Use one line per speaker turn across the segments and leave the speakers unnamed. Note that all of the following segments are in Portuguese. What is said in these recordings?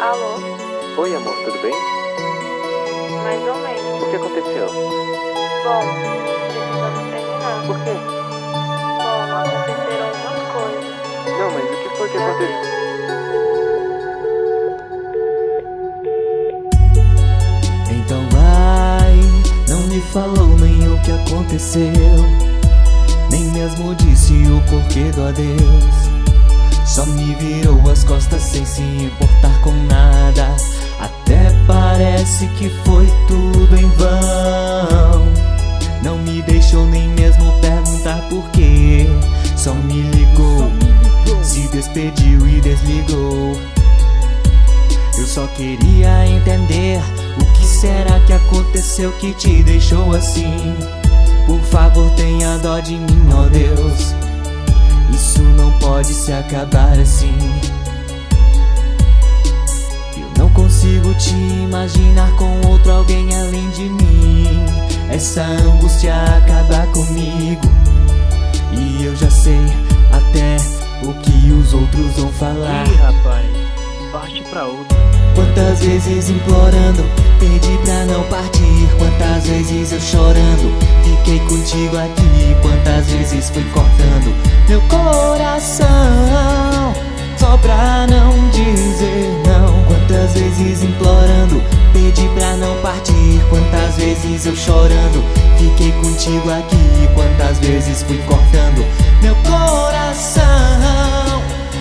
Alô?
Oi, amor, tudo bem?
Mais ou menos.
O que aconteceu?
Bom, precisamos terminar.
Por quê?
Bom, aconteceram umas coisas.
Não, mas o que foi que aconteceu?
Então vai, não me falou nem o que aconteceu, nem mesmo disse o porquê do adeus. Só me virou as costas sem se importar com nada. Até parece que foi tudo em vão. Não me deixou nem mesmo perguntar porquê. Só me ligou, se despediu e desligou. Eu só queria entender o que será que aconteceu que te deixou assim. Por favor, tenha dó de mim, ó Deus. Isso não pode se acabar assim. Eu não consigo te imaginar com outro alguém além de mim. Essa angústia acaba comigo. E eu já sei até o que os outros vão falar.
Ih, rapaz, parte pra outra.
Quantas vezes implorando, pedi pra não partir. Quantas vezes eu chorando, fiquei contigo aqui. Quantas vezes fui cortando meu coração, só pra não dizer não. Quantas vezes implorando, pedi pra não partir. Quantas vezes eu chorando, fiquei contigo aqui. Quantas vezes fui cortando meu coração,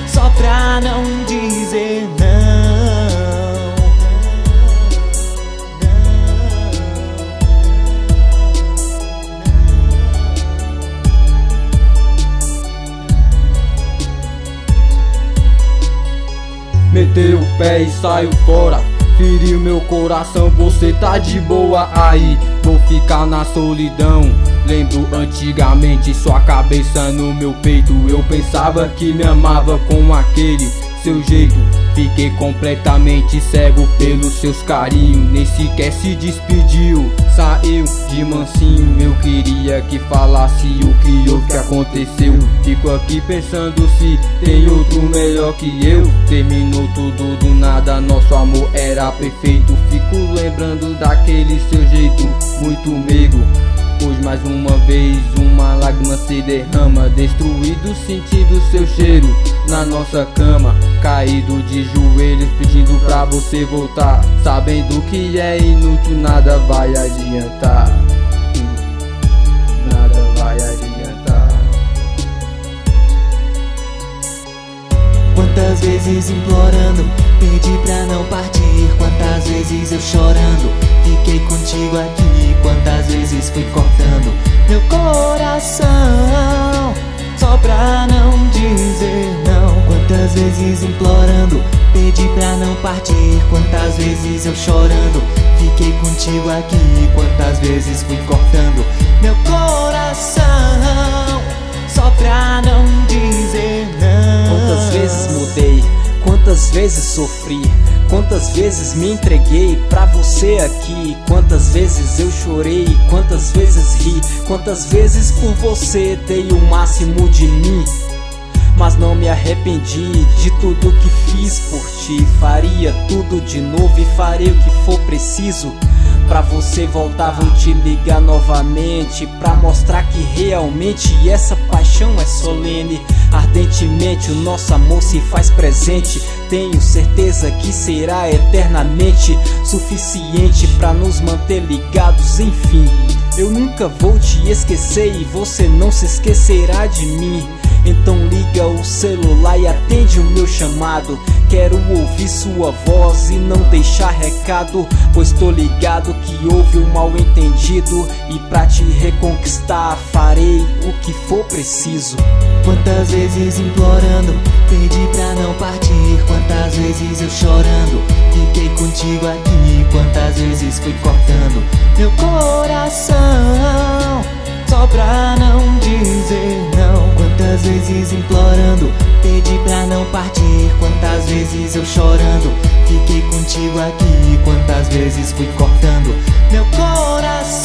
só pra não dizer não.
Meteu o pé e saiu fora. Feriu meu coração, você tá de boa aí. Vou ficar na solidão. Lembro antigamente sua cabeça no meu peito. Eu pensava que me amava com aquele seu jeito. Fiquei completamente cego pelos seus carinhos. Nem sequer se despediu, saiu de mansinho. Eu queria que falasse o que houve que aconteceu. Fico aqui pensando se tem outro melhor que eu. Terminou tudo do nada, nosso amor era perfeito. Fico lembrando daquele seu jeito muito meigo. Pois mais uma vez uma lágrima se derrama Destruído sentindo seu cheiro na nossa cama Caído de joelhos pedindo pra você voltar Sabendo que é inútil, nada vai adiantar Nada vai adiantar
Quantas vezes implorando, pedi pra não partir. Quantas vezes eu chorando, fiquei contigo aqui. Quantas vezes fui cortando meu coração, só pra não dizer não. Quantas vezes implorando, pedi pra não partir. Quantas vezes eu chorando, fiquei contigo aqui. Quantas vezes fui cortando meu coração, só pra não dizer não.
Quantas vezes mudei, quantas vezes sofri, quantas vezes me entreguei pra você aqui, quantas vezes eu chorei, quantas vezes ri, quantas vezes por você dei o máximo de mim. Mas não me arrependi de tudo que fiz por ti. Faria tudo de novo e farei o que for preciso. Pra você voltar, vou te ligar novamente. Pra mostrar que realmente essa paixão é solene. Ardentemente o nosso amor se faz presente. Tenho certeza que será eternamente suficiente pra nos manter ligados, enfim. Eu nunca vou te esquecer e você não se esquecerá de mim. Então liga o celular e atende o meu chamado. Quero ouvir sua voz e não deixar recado, pois tô ligado que houve um mal entendido e pra te reconquistar farei o que for preciso.
Quantas vezes implorando, pedi pra não partir. Quantas vezes eu chorando, fiquei contigo aqui. Quantas vezes fui cortando meu coração, só pra não dizer não. Quantas vezes implorando, pedi pra não partir. Quantas vezes eu chorando, fiquei contigo aqui. Quantas vezes fui cortando meu coração,